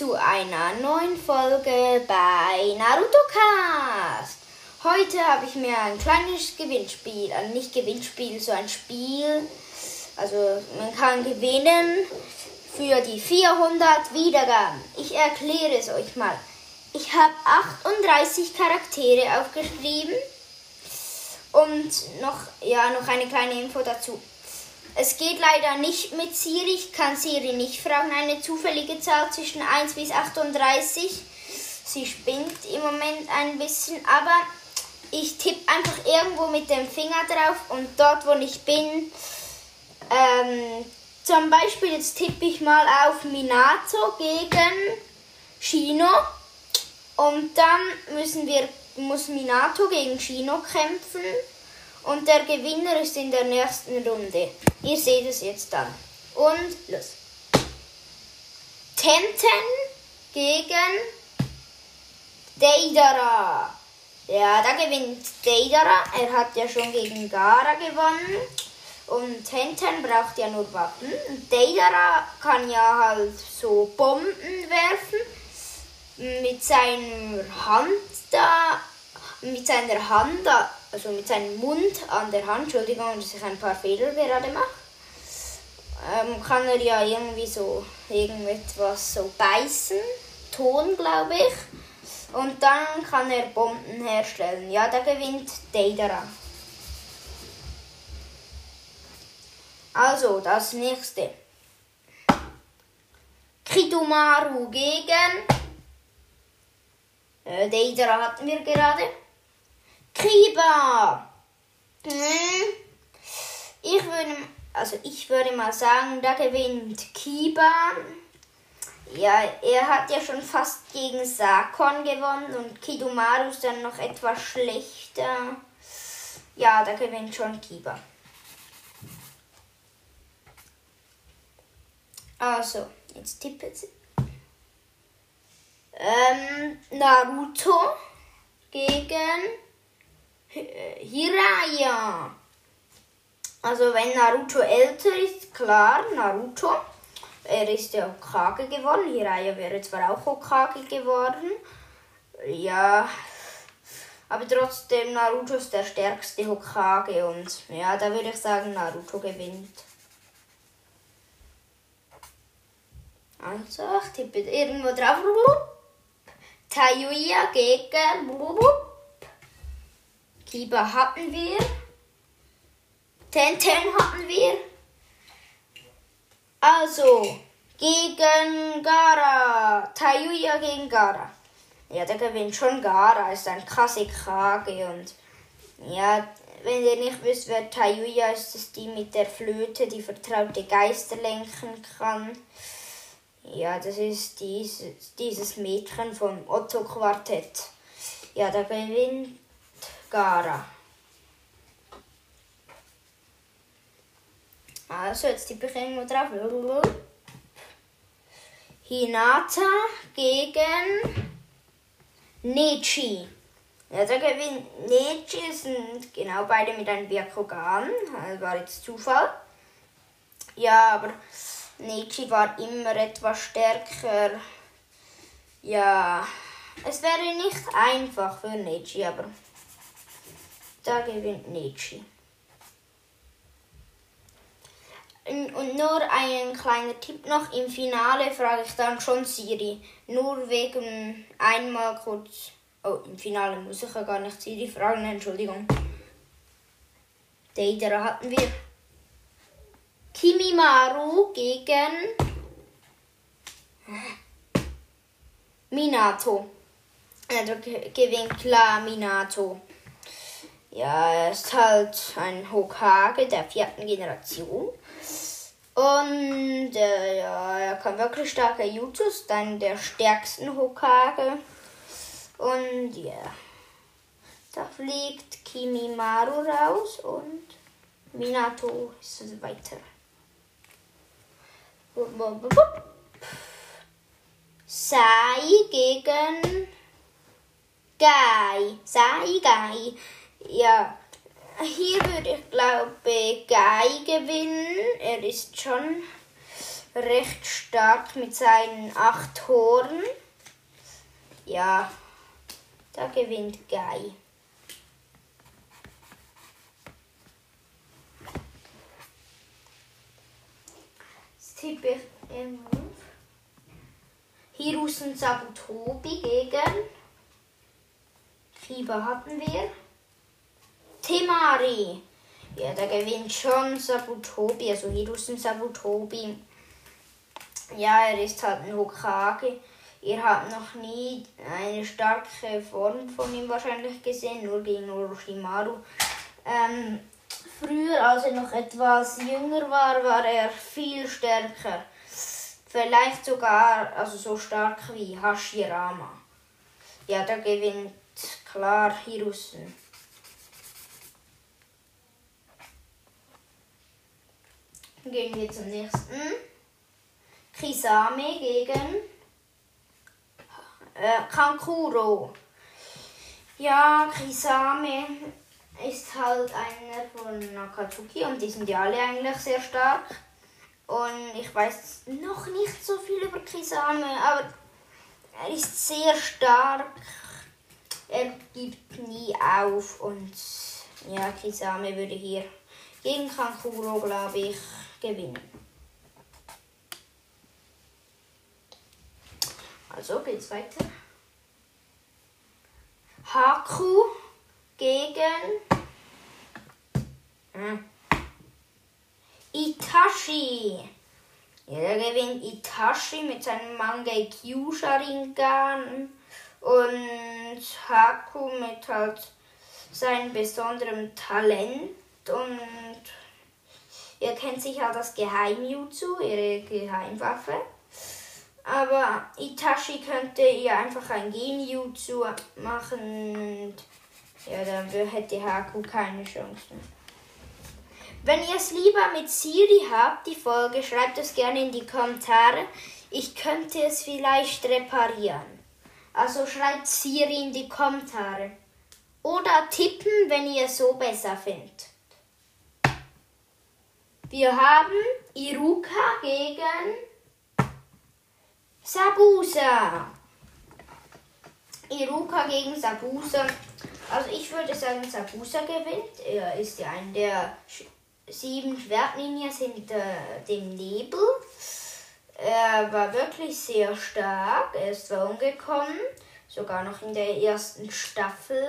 zu einer neuen Folge bei Naruto Cast. Heute habe ich mir ein kleines Gewinnspiel, also nicht Gewinnspiel, so ein Spiel. Also man kann gewinnen für die 400 Wiedergaben. Ich erkläre es euch mal. Ich habe 38 Charaktere aufgeschrieben und noch ja noch eine kleine Info dazu. Es geht leider nicht mit Siri. Ich kann Siri nicht fragen. Eine zufällige Zahl zwischen 1 bis 38. Sie spinnt im Moment ein bisschen, aber ich tippe einfach irgendwo mit dem Finger drauf und dort, wo ich bin, ähm, zum Beispiel jetzt tippe ich mal auf Minato gegen Shino und dann müssen wir, muss Minato gegen Shino kämpfen und der Gewinner ist in der nächsten Runde. Ihr seht es jetzt dann. Und los. Tenten gegen Deidara. Ja, da gewinnt Deidara. Er hat ja schon gegen Gara gewonnen. Und Tenten braucht ja nur Waffen. Und Deidara kann ja halt so Bomben werfen. Mit seiner Hand da. Mit seiner Hand da also mit seinem Mund an der Hand, Entschuldigung, dass ich ein paar Fehler gerade mache, ähm, kann er ja irgendwie so irgendetwas so beißen, Ton glaube ich, und dann kann er Bomben herstellen. Ja, da gewinnt Deidara. Also, das nächste. Kidomaru gegen äh, Deidara hatten wir gerade. Kiba. Hm. Ich würde, also ich würde mal sagen, da gewinnt Kiba. Ja, er hat ja schon fast gegen Sakon gewonnen und Kidomaru ist dann noch etwas schlechter. Ja, da gewinnt schon Kiba. Also, jetzt tippet sie. Ähm, Naruto gegen Hiraya. Also wenn Naruto älter ist, klar, Naruto. Er ist ja Hokage geworden. Hiraya wäre zwar auch Hokage geworden. Ja. Aber trotzdem, Naruto ist der stärkste Hokage und ja, da würde ich sagen, Naruto gewinnt. Also, ich tippe irgendwo drauf. Tayuya gegen Kiba hatten wir. Tenten hatten wir. Also, gegen Gara. Tayuya gegen Gara. Ja, der gewinnt schon Gara. Ist ein krasse Krage und ja, wenn ihr nicht wisst, wer Tayuya ist, ist die mit der Flöte, die vertraute Geister lenken kann. Ja, das ist dieses, dieses Mädchen vom Otto-Quartett. Ja, der gewinnt Gara. Also, jetzt die ich drauf. Hinata gegen Nechi. Ja, da gewinnt Nechi, sind genau beide mit einem Byakugan. Das war jetzt Zufall. Ja, aber Nechi war immer etwas stärker. Ja, es wäre nicht einfach für Nechi, aber da gewinnt Nietzsche. Und nur ein kleiner Tipp noch, im Finale frage ich dann schon Siri. Nur wegen einmal kurz. Oh, im Finale muss ich ja gar nicht Siri fragen, Entschuldigung. Deidara hatten wir. Kimimaru gegen Minato. Also gewinnt klar Minato. Ja, er ist halt ein Hokage der vierten Generation. Und äh, ja, er kann wirklich starke Jutsus, dann der stärksten Hokage. Und ja, da fliegt Kimimaru raus und Minato ist weiter. Sai gegen Gai. Sai Gai. Ja, hier würde ich glaube Guy gewinnen. Er ist schon recht stark mit seinen acht Toren. Ja, da gewinnt Guy. tippe ich im Hirusen Sabutobi gegen Kiba hatten wir. Temari. Ja, der gewinnt schon Sabutobi, also Hirusen Sabutobi. Ja, er ist halt ein Hokage. Ihr habt noch nie eine starke Form von ihm wahrscheinlich gesehen, nur gegen Orochimaru. Ähm, früher, als er noch etwas jünger war, war er viel stärker. Vielleicht sogar also so stark wie Hashirama. Ja, da gewinnt klar Hirusen. Gehen wir zum nächsten. Kisame gegen äh, Kankuro. Ja, Kisame ist halt einer von Nakatsuki und die sind ja alle eigentlich sehr stark. Und ich weiß noch nicht so viel über Kisame, aber er ist sehr stark. Er gibt nie auf und ja, Kisame würde hier gegen Kankuro, glaube ich, gewinnen. Also geht's weiter. Haku gegen hm. Itachi. Ja, der gewinnt Itachi mit seinem Mangekyo Sharingan und Haku mit halt seinem besonderen Talent und ihr kennt sicher das Geheimjutsu, ihre Geheimwaffe. Aber Itachi könnte ihr einfach ein Genjutsu machen ja, dann hätte Haku keine Chance. Wenn ihr es lieber mit Siri habt, die Folge, schreibt es gerne in die Kommentare. Ich könnte es vielleicht reparieren. Also schreibt Siri in die Kommentare. Oder tippen, wenn ihr es so besser findet. Wir haben Iruka gegen Sabusa. Iruka gegen Sabusa. Also ich würde sagen, Sabusa gewinnt. Er ist ja ein der sieben Schwertlinien hinter dem Nebel. Er war wirklich sehr stark. Er ist zwar umgekommen, sogar noch in der ersten Staffel.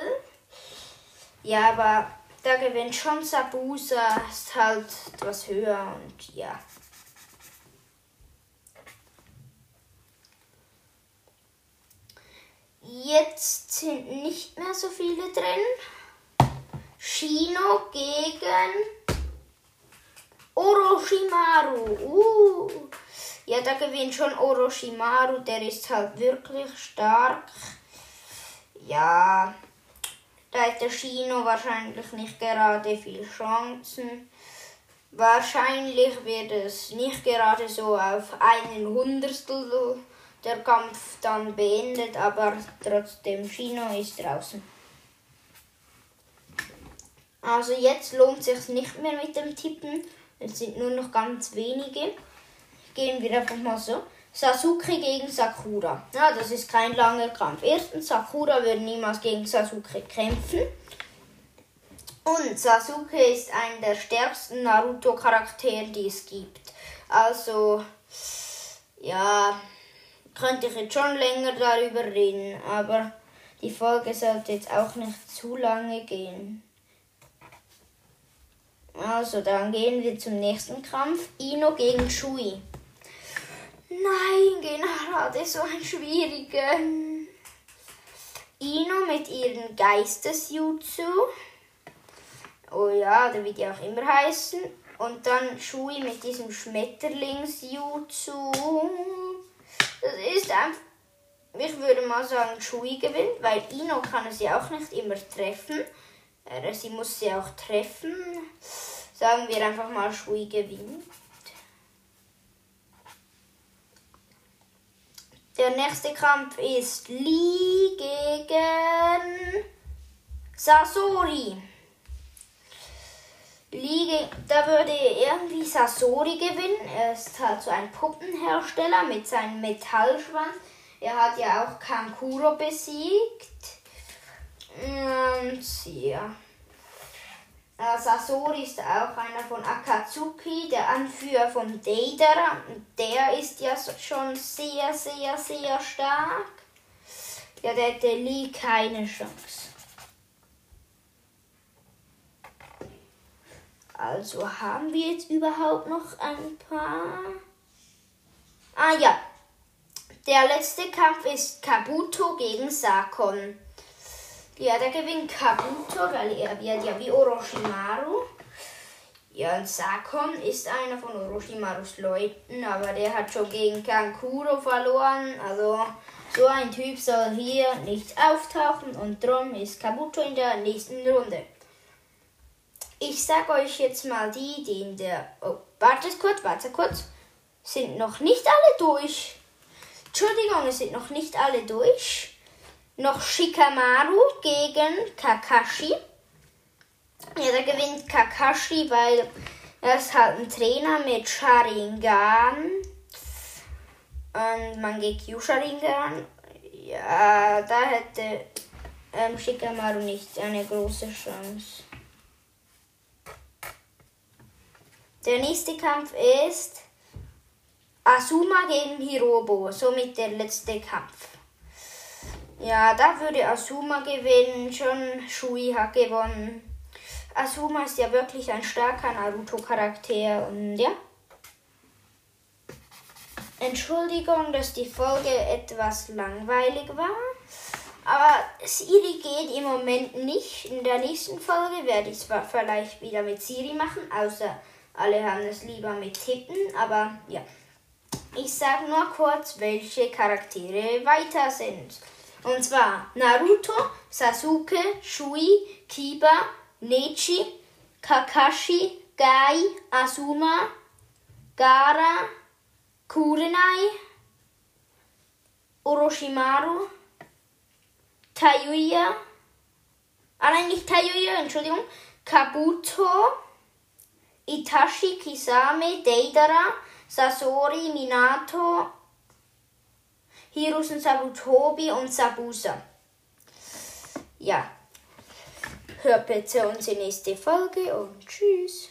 Ja, aber da gewinnt schon Sabusa, ist halt etwas höher und ja. Jetzt sind nicht mehr so viele drin. Shino gegen Orochimaru. Uh. Ja, da gewinnt schon Orochimaru. Der ist halt wirklich stark. Ja, da hat der Shino wahrscheinlich nicht gerade viel Chancen. Wahrscheinlich wird es nicht gerade so auf einen Hundertstel der Kampf dann beendet, aber trotzdem Shino ist draußen. Also jetzt lohnt sich nicht mehr mit dem Tippen. Es sind nur noch ganz wenige. Gehen wir einfach mal so. Sasuke gegen Sakura. Ja, das ist kein langer Kampf. Erstens, Sakura würde niemals gegen Sasuke kämpfen. Und Sasuke ist einer der stärksten Naruto-Charaktere, die es gibt. Also, ja, könnte ich jetzt schon länger darüber reden, aber die Folge sollte jetzt auch nicht zu lange gehen. Also, dann gehen wir zum nächsten Kampf. Ino gegen Shui. Nein, gerade so ein schwieriger. Ino mit ihren Geistesjutsu. Oh ja, der wird ja auch immer heißen. Und dann Shui mit diesem Schmetterlingsjutsu. Das ist einfach. Ich würde mal sagen, Shui gewinnt, weil Ino kann sie auch nicht immer treffen. Sie muss sie auch treffen. Sagen wir einfach mal, Shui gewinnt. Der nächste Kampf ist Lee gegen Sasori. Lee da würde irgendwie Sasori gewinnen. Er ist halt so ein Puppenhersteller mit seinem Metallschwanz. Er hat ja auch Kankuro besiegt. Und ja. Äh, Sasori ist auch einer von Akatsuki, der Anführer von Deidara. Der ist ja schon sehr, sehr, sehr stark. Ja, der hätte Lee keine Chance. Also haben wir jetzt überhaupt noch ein paar. Ah ja. Der letzte Kampf ist Kabuto gegen Sakon. Ja, der gewinnt Kabuto, weil er wird ja wie Orochimaru. Ja, und Sakon ist einer von Orochimarus Leuten, aber der hat schon gegen Kankuro verloren. Also so ein Typ soll hier nicht auftauchen und drum ist Kabuto in der nächsten Runde. Ich sag euch jetzt mal die, die in der. Oh, wartet kurz, wartet kurz. Sind noch nicht alle durch. Entschuldigung, es sind noch nicht alle durch. Noch Shikamaru gegen Kakashi. Ja, da gewinnt Kakashi, weil er ist halt ein Trainer mit Sharingan. Und Mangekyo Sharingan. Ja, da hätte ähm, Shikamaru nicht eine große Chance. Der nächste Kampf ist Asuma gegen Hirobo, somit der letzte Kampf. Ja, da würde Asuma gewinnen, schon Shui hat gewonnen. Asuma ist ja wirklich ein starker Naruto-Charakter und ja. Entschuldigung, dass die Folge etwas langweilig war. Aber Siri geht im Moment nicht. In der nächsten Folge werde ich es vielleicht wieder mit Siri machen, außer alle haben es lieber mit Tippen, aber ja. Ich sage nur kurz, welche Charaktere weiter sind. Und zwar Naruto, Sasuke, Shui, Kiba, Nechi, Kakashi, Gai, Asuma, Gara, Kurenai, Orochimaru, Tayuya, nicht Tayuya, Entschuldigung, Kabuto, Itachi, Kisame, Deidara, Sasori, Minato, Hirusen Sabutobi und Sabusa. Ja, hört bitte unsere nächste Folge und tschüss.